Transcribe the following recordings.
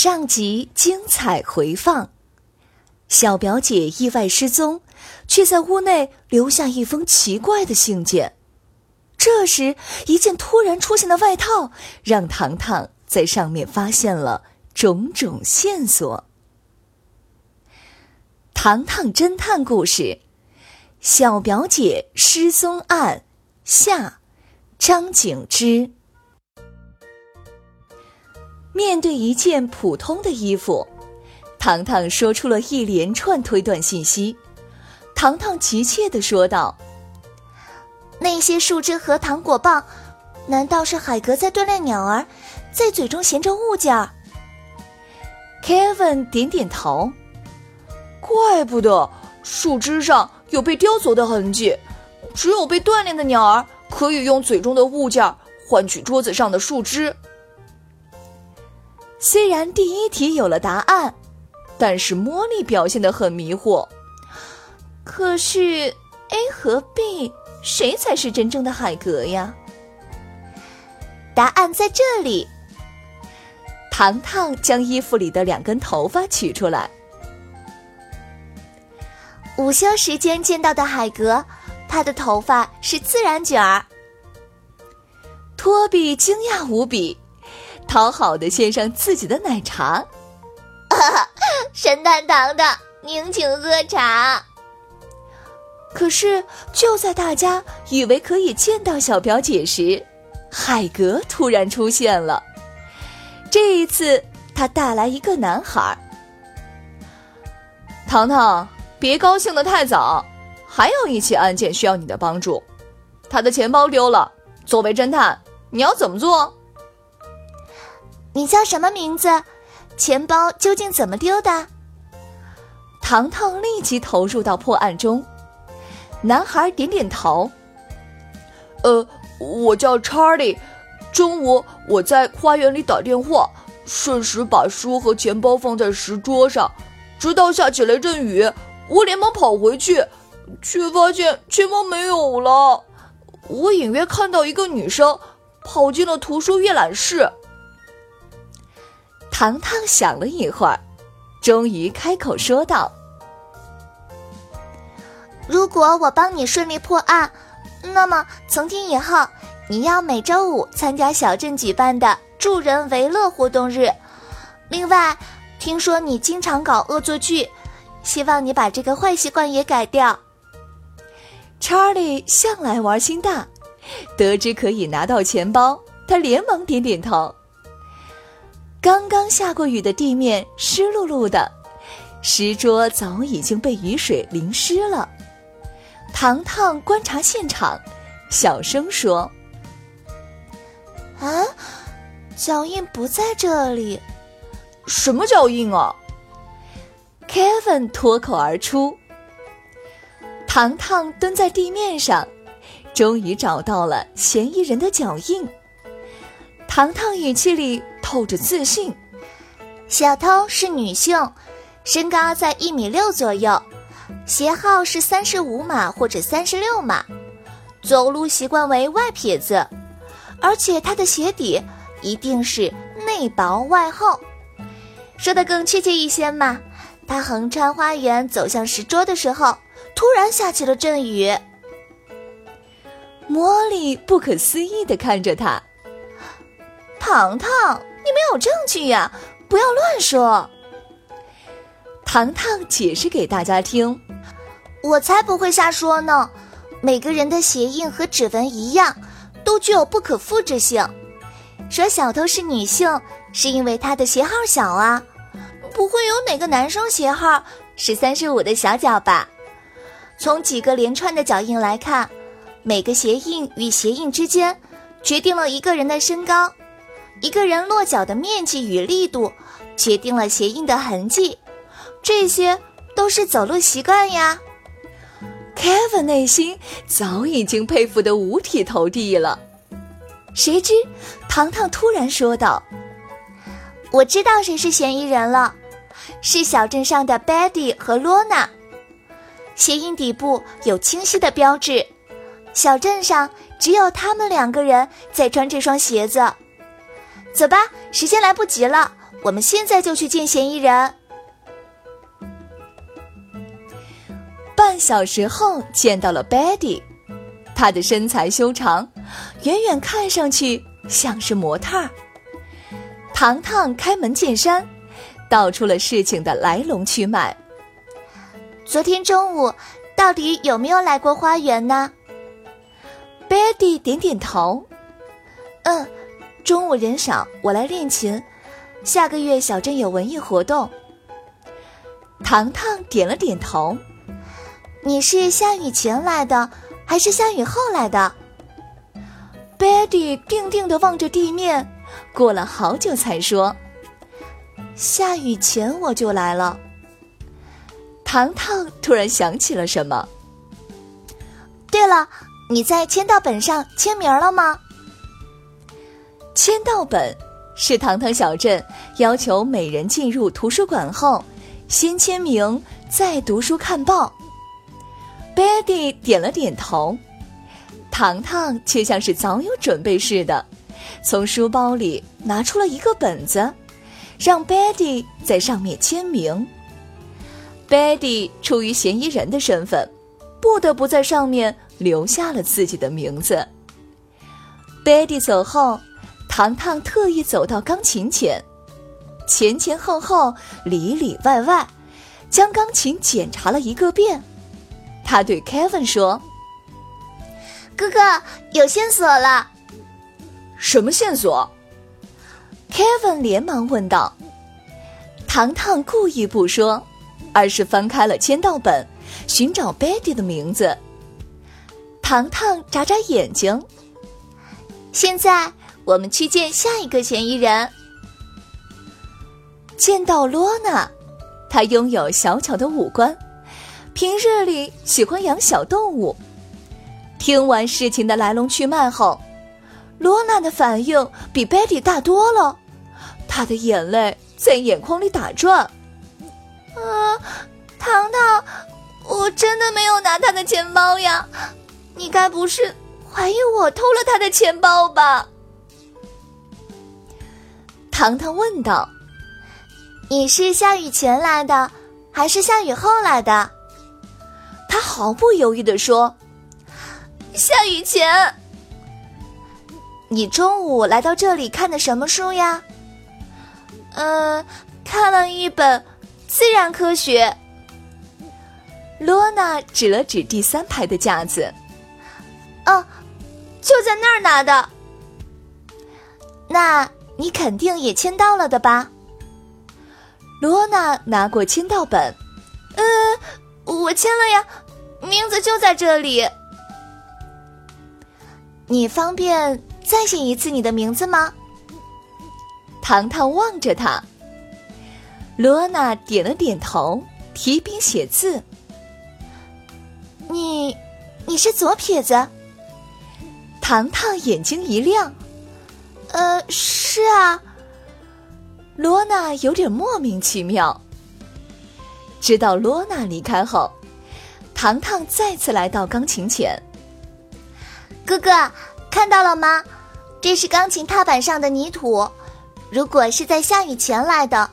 上集精彩回放：小表姐意外失踪，却在屋内留下一封奇怪的信件。这时，一件突然出现的外套让糖糖在上面发现了种种线索。糖糖侦探故事《小表姐失踪案》下，张景之。面对一件普通的衣服，糖糖说出了一连串推断信息。糖糖急切地说道：“那些树枝和糖果棒，难道是海格在锻炼鸟儿，在嘴中衔着物件？”Kevin 点点头：“怪不得树枝上有被雕琢的痕迹，只有被锻炼的鸟儿可以用嘴中的物件换取桌子上的树枝。”虽然第一题有了答案，但是茉莉表现得很迷惑。可是 A 和 B 谁才是真正的海格呀？答案在这里。糖糖将衣服里的两根头发取出来。午休时间见到的海格，他的头发是自然卷儿。托比惊讶无比。讨好的献上自己的奶茶，神探糖糖，您请喝茶。可是就在大家以为可以见到小表姐时，海格突然出现了。这一次，他带来一个男孩。糖糖，别高兴的太早，还有一起案件需要你的帮助。他的钱包丢了，作为侦探，你要怎么做？你叫什么名字？钱包究竟怎么丢的？糖糖立即投入到破案中。男孩点点头。呃，我叫查理。中午我在花园里打电话，顺时把书和钱包放在石桌上，直到下起雷阵雨，我连忙跑回去，却发现钱包没有了。我隐约看到一个女生跑进了图书阅览室。糖糖想了一会儿，终于开口说道：“如果我帮你顺利破案，那么从今以后，你要每周五参加小镇举办的助人为乐活动日。另外，听说你经常搞恶作剧，希望你把这个坏习惯也改掉。”查理向来玩心大，得知可以拿到钱包，他连忙点点头。刚刚下过雨的地面湿漉漉的，石桌早已经被雨水淋湿了。糖糖观察现场，小声说：“啊，脚印不在这里，什么脚印啊？”Kevin 脱口而出。糖糖蹲在地面上，终于找到了嫌疑人的脚印。糖糖语气里。透着自信，小偷是女性，身高在一米六左右，鞋号是三十五码或者三十六码，走路习惯为外撇子，而且她的鞋底一定是内薄外厚。说的更确切一些嘛，她横穿花园走向石桌的时候，突然下起了阵雨。茉莉不可思议地看着他，糖糖。你没有证据呀！不要乱说。糖糖解释给大家听，我才不会瞎说呢。每个人的鞋印和指纹一样，都具有不可复制性。说小偷是女性，是因为他的鞋号小啊，不会有哪个男生鞋号是三十五的小脚吧？从几个连串的脚印来看，每个鞋印与鞋印之间，决定了一个人的身高；一个人落脚的面积与力度，决定了鞋印的痕迹。这些都是走路习惯呀。Kevin 内心早已经佩服得五体投地了。谁知，糖糖突然说道：“我知道谁是嫌疑人了，是小镇上的 Betty 和罗娜。”鞋印底部有清晰的标志，小镇上只有他们两个人在穿这双鞋子。走吧，时间来不及了，我们现在就去见嫌疑人。半小时后，见到了 Betty，她的身材修长，远远看上去像是模特儿。糖糖开门见山，道出了事情的来龙去脉。昨天中午，到底有没有来过花园呢？Betty 点点头。中午人少，我来练琴。下个月小镇有文艺活动。糖糖点了点头。你是下雨前来的，还是下雨后来的？Betty 定定地望着地面，过了好久才说：“下雨前我就来了。”糖糖突然想起了什么。对了，你在签到本上签名了吗？签到本是糖糖小镇要求每人进入图书馆后，先签名再读书看报。Betty 点了点头，糖糖却像是早有准备似的，从书包里拿出了一个本子，让 Betty 在上面签名。Betty 出于嫌疑人的身份，不得不在上面留下了自己的名字。Betty 走后，糖糖特意走到钢琴前，前前后后、里里外外，将钢琴检查了一个遍。他对 Kevin 说：“哥哥，有线索了。”“什么线索？”Kevin 连忙问道。糖糖故意不说。而是翻开了签到本，寻找 Betty 的名字。糖糖眨眨眼睛。现在我们去见下一个嫌疑人。见到罗娜，她拥有小巧的五官，平日里喜欢养小动物。听完事情的来龙去脉后，罗娜的反应比 Betty 大多了，她的眼泪在眼眶里打转。啊，糖糖，我真的没有拿他的钱包呀！你该不是怀疑我偷了他的钱包吧？糖糖问道：“你是下雨前来的，还是下雨后来的？”他毫不犹豫的说：“下雨前。”你中午来到这里看的什么书呀？嗯，看了一本。自然科学。罗娜指了指第三排的架子，哦，就在那儿拿的。那你肯定也签到了的吧？罗娜拿过签到本，嗯，我签了呀，名字就在这里。你方便再写一次你的名字吗？糖糖望着他。罗娜点了点头，提笔写字。你，你是左撇子？糖糖眼睛一亮，呃，是啊。罗娜有点莫名其妙。直到罗娜离开后，糖糖再次来到钢琴前。哥哥，看到了吗？这是钢琴踏板上的泥土。如果是在下雨前来的。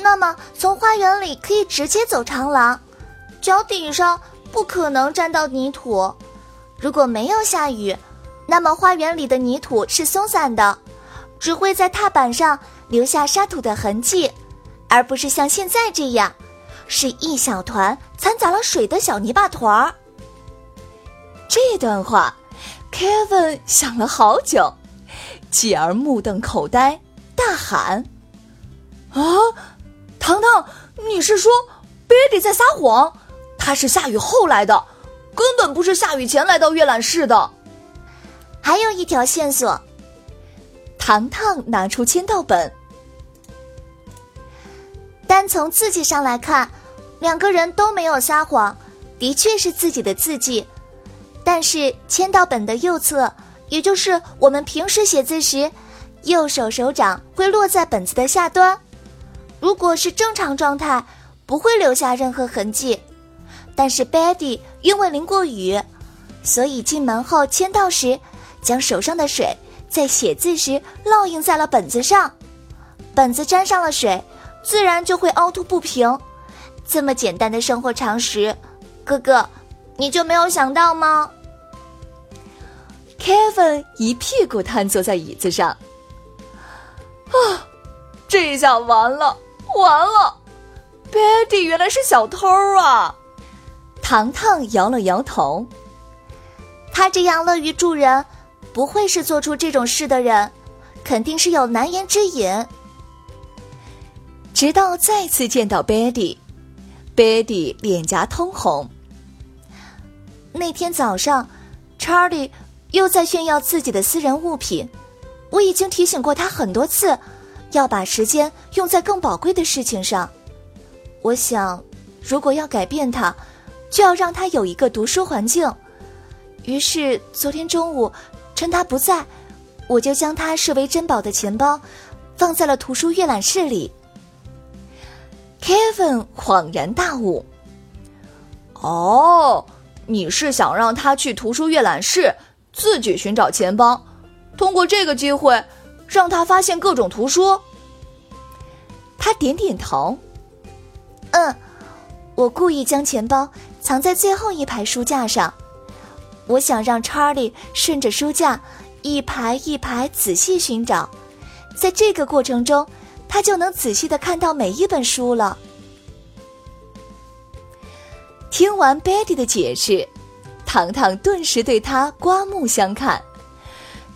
那么，从花园里可以直接走长廊，脚底上不可能沾到泥土。如果没有下雨，那么花园里的泥土是松散的，只会在踏板上留下沙土的痕迹，而不是像现在这样，是一小团掺杂了水的小泥巴团儿。这段话，Kevin 想了好久，继而目瞪口呆，大喊。啊，糖糖，你是说 Betty 在撒谎？他是下雨后来的，根本不是下雨前来到阅览室的。还有一条线索，糖糖拿出签到本。单从字迹上来看，两个人都没有撒谎，的确是自己的字迹。但是签到本的右侧，也就是我们平时写字时，右手手掌会落在本子的下端。如果是正常状态，不会留下任何痕迹。但是 Betty 因为淋过雨，所以进门后签到时，将手上的水在写字时烙印在了本子上，本子沾上了水，自然就会凹凸不平。这么简单的生活常识，哥哥，你就没有想到吗？Kevin 一屁股瘫坐在椅子上，啊，这下完了，完了！Betty 原来是小偷啊！糖糖摇了摇头，他这样乐于助人，不会是做出这种事的人，肯定是有难言之隐。直到再次见到 Betty，Betty 脸颊通红。那天早上，Charlie 又在炫耀自己的私人物品。我已经提醒过他很多次，要把时间用在更宝贵的事情上。我想，如果要改变他。就要让他有一个读书环境。于是昨天中午，趁他不在，我就将他视为珍宝的钱包，放在了图书阅览室里。Kevin 恍然大悟：“哦，你是想让他去图书阅览室自己寻找钱包，通过这个机会让他发现各种图书？”他点点头：“嗯，我故意将钱包。”藏在最后一排书架上，我想让查理顺着书架一排一排仔细寻找，在这个过程中，他就能仔细的看到每一本书了。听完 Betty 的解释，糖糖顿时对他刮目相看，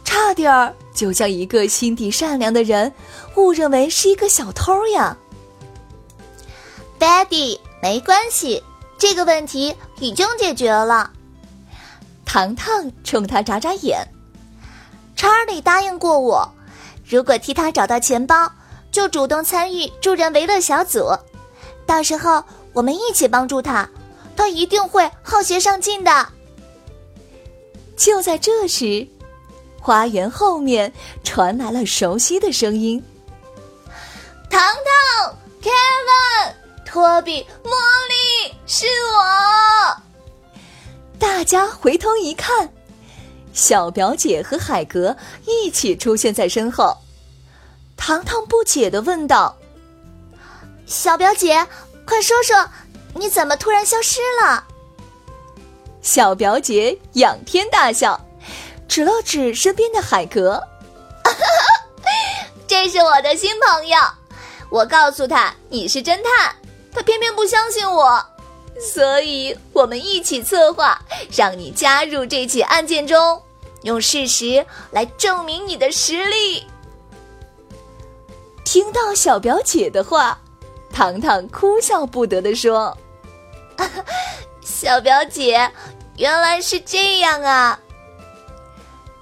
差点儿就将一个心地善良的人误认为是一个小偷呀。Betty，没关系。这个问题已经解决了。糖糖冲他眨眨眼。查理答应过我，如果替他找到钱包，就主动参与助人为乐小组。到时候我们一起帮助他，他一定会好学上进的。就在这时，花园后面传来了熟悉的声音：“糖糖，Kevin，托比，茉莉。”是我！家回头一看，小表姐和海格一起出现在身后。糖糖不解的问道：“小表姐，快说说，你怎么突然消失了？”小表姐仰天大笑，指了指身边的海格：“ 这是我的新朋友，我告诉他你是侦探，他偏偏不相信我。”所以，我们一起策划，让你加入这起案件中，用事实来证明你的实力。听到小表姐的话，糖糖哭笑不得的说：“小表姐，原来是这样啊！”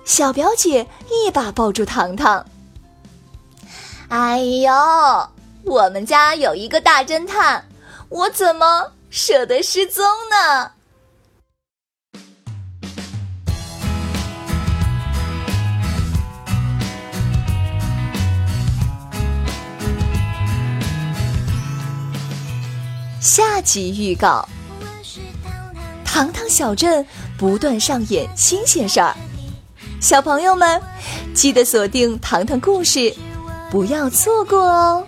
小表姐一把抱住糖糖：“哎呦，我们家有一个大侦探，我怎么？”舍得失踪呢？下集预告：糖糖小镇不断上演新鲜事儿，小朋友们记得锁定糖糖故事，不要错过哦。